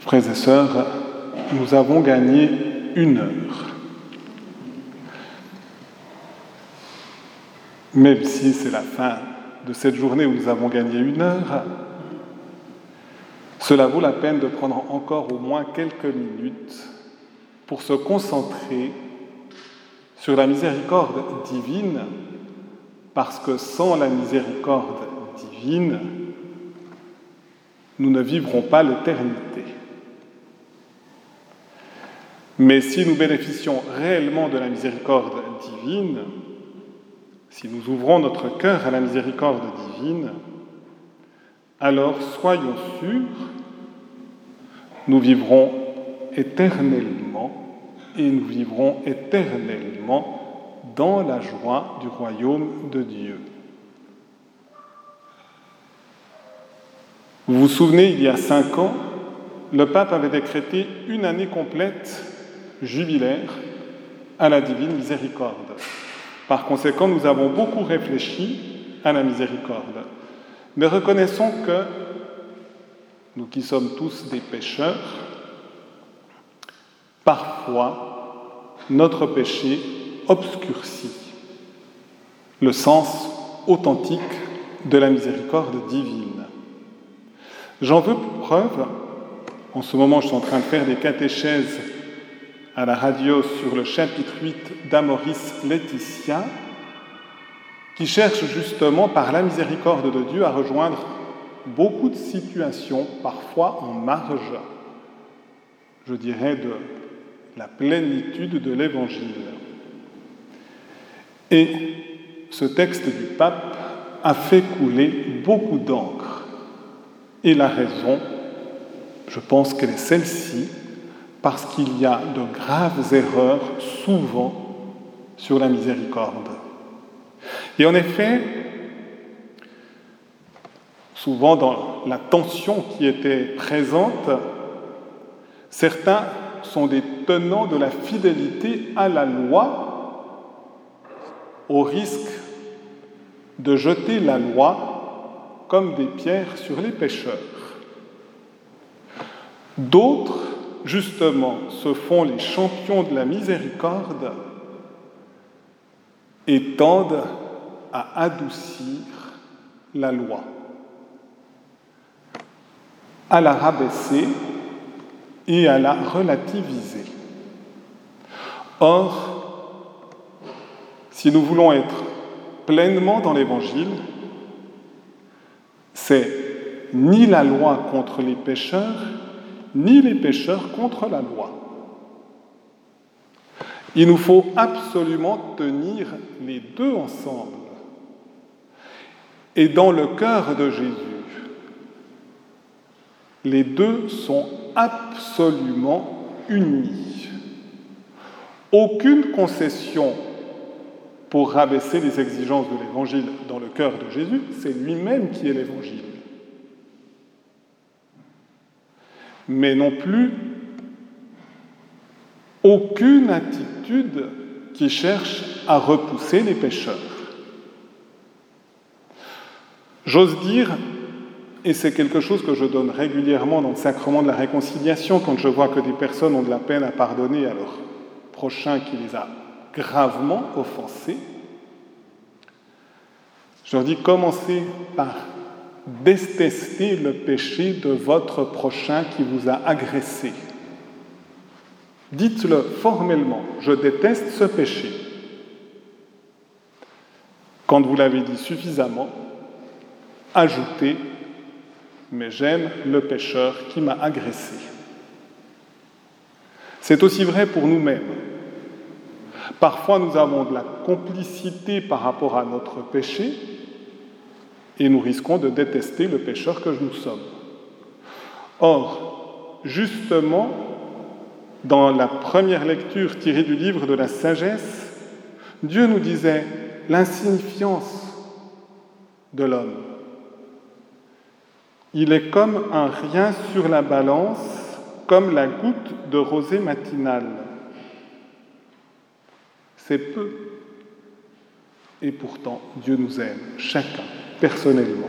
Frères et sœurs, nous avons gagné une heure. Même si c'est la fin de cette journée où nous avons gagné une heure, cela vaut la peine de prendre encore au moins quelques minutes pour se concentrer sur la miséricorde divine, parce que sans la miséricorde divine, nous ne vivrons pas l'éternité. Mais si nous bénéficions réellement de la miséricorde divine, si nous ouvrons notre cœur à la miséricorde divine, alors soyons sûrs, nous vivrons éternellement et nous vivrons éternellement dans la joie du royaume de Dieu. Vous vous souvenez, il y a cinq ans, le pape avait décrété une année complète jubilaire à la divine miséricorde. Par conséquent, nous avons beaucoup réfléchi à la miséricorde. Mais reconnaissons que nous qui sommes tous des pécheurs, parfois notre péché obscurcit le sens authentique de la miséricorde divine. J'en veux pour preuve, en ce moment je suis en train de faire des catéchèses à la radio sur le chapitre 8 d'Amoris Laetitia, qui cherche justement par la miséricorde de Dieu à rejoindre beaucoup de situations, parfois en marge, je dirais, de la plénitude de l'Évangile. Et ce texte du pape a fait couler beaucoup d'encre. Et la raison, je pense qu'elle est celle-ci, parce qu'il y a de graves erreurs souvent sur la miséricorde. Et en effet, souvent dans la tension qui était présente, certains sont des tenants de la fidélité à la loi au risque de jeter la loi comme des pierres sur les pécheurs. D'autres justement, se font les champions de la miséricorde et tendent à adoucir la loi, à la rabaisser et à la relativiser. Or, si nous voulons être pleinement dans l'Évangile, c'est ni la loi contre les pécheurs, ni les pécheurs contre la loi. Il nous faut absolument tenir les deux ensemble. Et dans le cœur de Jésus, les deux sont absolument unis. Aucune concession pour rabaisser les exigences de l'Évangile dans le cœur de Jésus, c'est lui-même qui est l'Évangile. Mais non plus aucune attitude qui cherche à repousser les pécheurs. J'ose dire, et c'est quelque chose que je donne régulièrement dans le sacrement de la réconciliation, quand je vois que des personnes ont de la peine à pardonner à leur prochain qui les a gravement offensés, je leur dis commencez par détestez le péché de votre prochain qui vous a agressé. Dites-le formellement, je déteste ce péché. Quand vous l'avez dit suffisamment, ajoutez, mais j'aime le pécheur qui m'a agressé. C'est aussi vrai pour nous-mêmes. Parfois nous avons de la complicité par rapport à notre péché, et nous risquons de détester le pécheur que nous sommes. Or, justement, dans la première lecture tirée du livre de la sagesse, Dieu nous disait l'insignifiance de l'homme. Il est comme un rien sur la balance, comme la goutte de rosée matinale. C'est peu. Et pourtant, Dieu nous aime, chacun personnellement.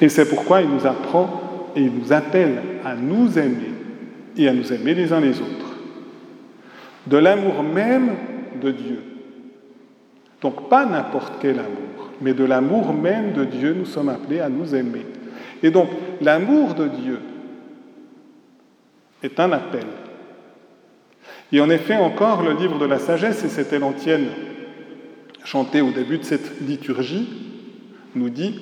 Et c'est pourquoi il nous apprend et il nous appelle à nous aimer et à nous aimer les uns les autres. De l'amour même de Dieu. Donc pas n'importe quel amour, mais de l'amour même de Dieu, nous sommes appelés à nous aimer. Et donc l'amour de Dieu est un appel. Et en effet encore, le livre de la sagesse, et c'était l'antienne chantée au début de cette liturgie, nous dit,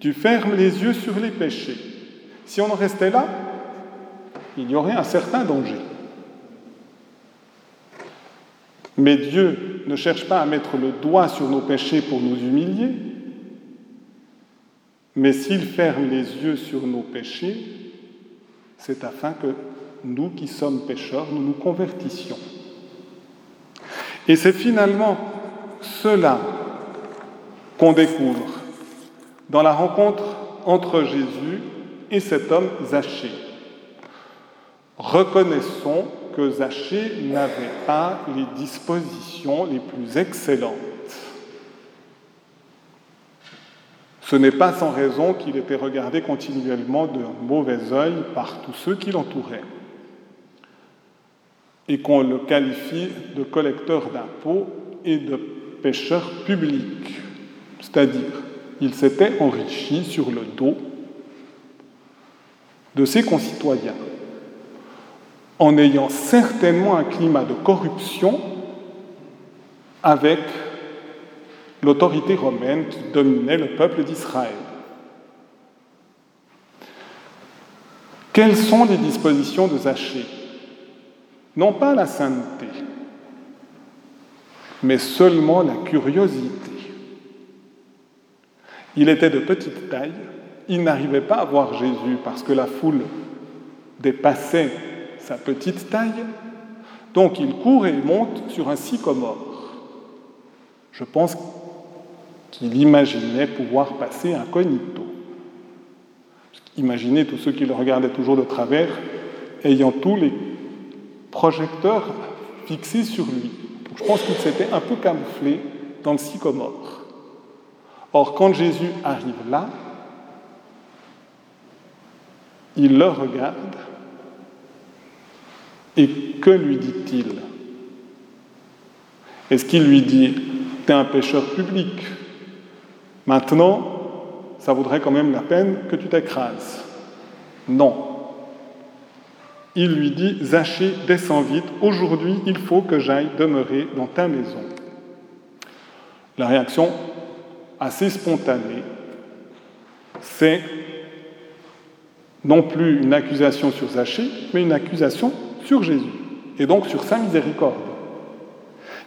tu fermes les yeux sur les péchés. Si on en restait là, il y aurait un certain danger. Mais Dieu ne cherche pas à mettre le doigt sur nos péchés pour nous humilier, mais s'il ferme les yeux sur nos péchés, c'est afin que nous qui sommes pécheurs, nous nous convertissions. Et c'est finalement cela qu'on découvre dans la rencontre entre Jésus et cet homme Zachée. Reconnaissons que Zachée n'avait pas les dispositions les plus excellentes. Ce n'est pas sans raison qu'il était regardé continuellement d'un mauvais œil par tous ceux qui l'entouraient et qu'on le qualifie de collecteur d'impôts et de pêcheur public, c'est-à-dire il s'était enrichi sur le dos de ses concitoyens, en ayant certainement un climat de corruption avec l'autorité romaine qui dominait le peuple d'Israël. Quelles sont les dispositions de Zachée Non pas la sainteté, mais seulement la curiosité. Il était de petite taille, il n'arrivait pas à voir Jésus parce que la foule dépassait sa petite taille, donc il court et monte sur un sycomore. Je pense qu'il imaginait pouvoir passer incognito. Imaginez tous ceux qui le regardaient toujours de travers, ayant tous les projecteurs fixés sur lui. Je pense qu'il s'était un peu camouflé dans le sycomore. Or, quand Jésus arrive là, il le regarde et que lui dit-il? Est-ce qu'il lui dit, tu es un pécheur public Maintenant, ça vaudrait quand même la peine que tu t'écrases? Non. Il lui dit, Zachée, descends vite, aujourd'hui il faut que j'aille demeurer dans ta maison. La réaction assez spontanée, c'est non plus une accusation sur Zachée, mais une accusation sur Jésus, et donc sur sa miséricorde.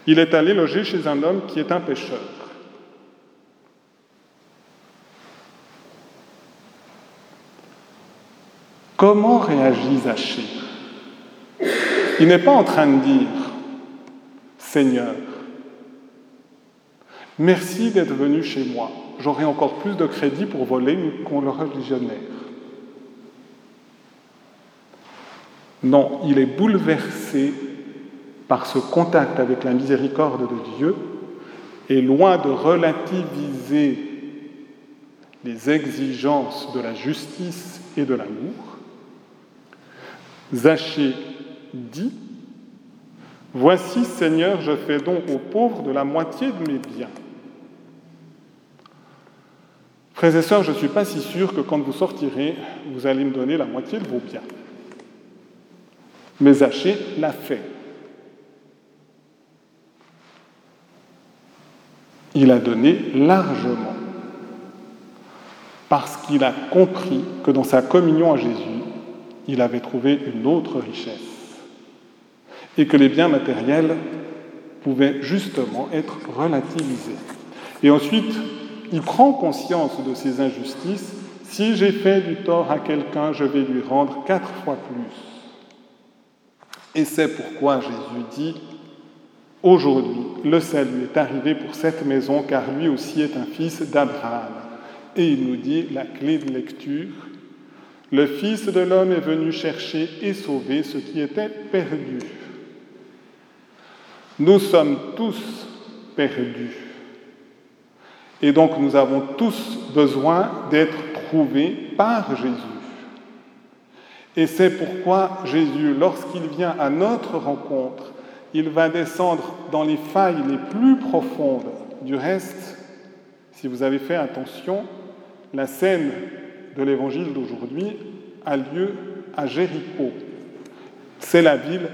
Il est allé loger chez un homme qui est un pécheur. Comment réagit Zachée? Il n'est pas en train de dire Seigneur, merci d'être venu chez moi, j'aurai encore plus de crédit pour voler qu'ont le religionnaire. Non, il est bouleversé par ce contact avec la miséricorde de Dieu et loin de relativiser les exigences de la justice et de l'amour, Zachée dit Voici, Seigneur, je fais don aux pauvres de la moitié de mes biens. Frères et sœurs, je ne suis pas si sûr que quand vous sortirez, vous allez me donner la moitié de vos biens. Mais Zachée l'a fait. Il a donné largement parce qu'il a compris que dans sa communion à Jésus, il avait trouvé une autre richesse et que les biens matériels pouvaient justement être relativisés. Et ensuite, il prend conscience de ses injustices. Si j'ai fait du tort à quelqu'un, je vais lui rendre quatre fois plus. Et c'est pourquoi Jésus dit, aujourd'hui, le salut est arrivé pour cette maison, car lui aussi est un fils d'Abraham. Et il nous dit la clé de lecture, le Fils de l'homme est venu chercher et sauver ce qui était perdu. Nous sommes tous perdus. Et donc nous avons tous besoin d'être trouvés par Jésus. Et c'est pourquoi Jésus, lorsqu'il vient à notre rencontre, il va descendre dans les failles les plus profondes. Du reste, si vous avez fait attention, la scène de l'évangile d'aujourd'hui a lieu à Jéricho. C'est la ville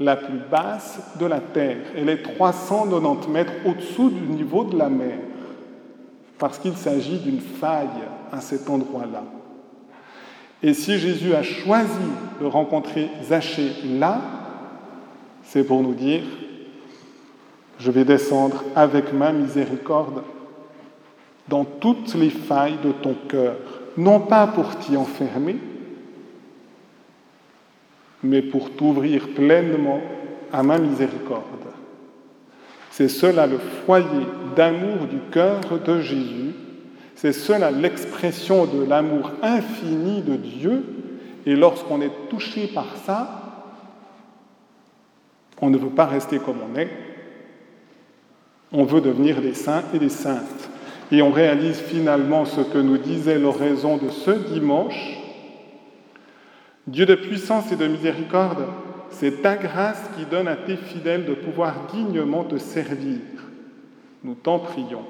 la plus basse de la terre. Elle est 390 mètres au-dessous du niveau de la mer, parce qu'il s'agit d'une faille à cet endroit-là. Et si Jésus a choisi de rencontrer Zachée là, c'est pour nous dire, je vais descendre avec ma miséricorde dans toutes les failles de ton cœur, non pas pour t'y enfermer, mais pour t'ouvrir pleinement à ma miséricorde. C'est cela le foyer d'amour du cœur de Jésus, c'est cela l'expression de l'amour infini de Dieu, et lorsqu'on est touché par ça, on ne veut pas rester comme on est, on veut devenir des saints et des saintes. Et on réalise finalement ce que nous disait l'oraison de ce dimanche, Dieu de puissance et de miséricorde, c'est ta grâce qui donne à tes fidèles de pouvoir dignement te servir. Nous t'en prions.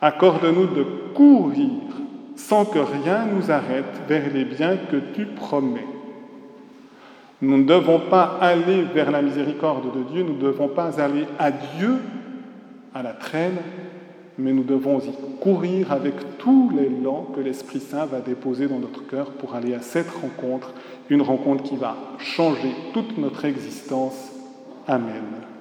Accorde-nous de courir sans que rien nous arrête vers les biens que tu promets. Nous ne devons pas aller vers la miséricorde de Dieu, nous ne devons pas aller à Dieu à la traîne, mais nous devons y courir avec tout l'élan que l'Esprit Saint va déposer dans notre cœur pour aller à cette rencontre, une rencontre qui va changer toute notre existence. Amen.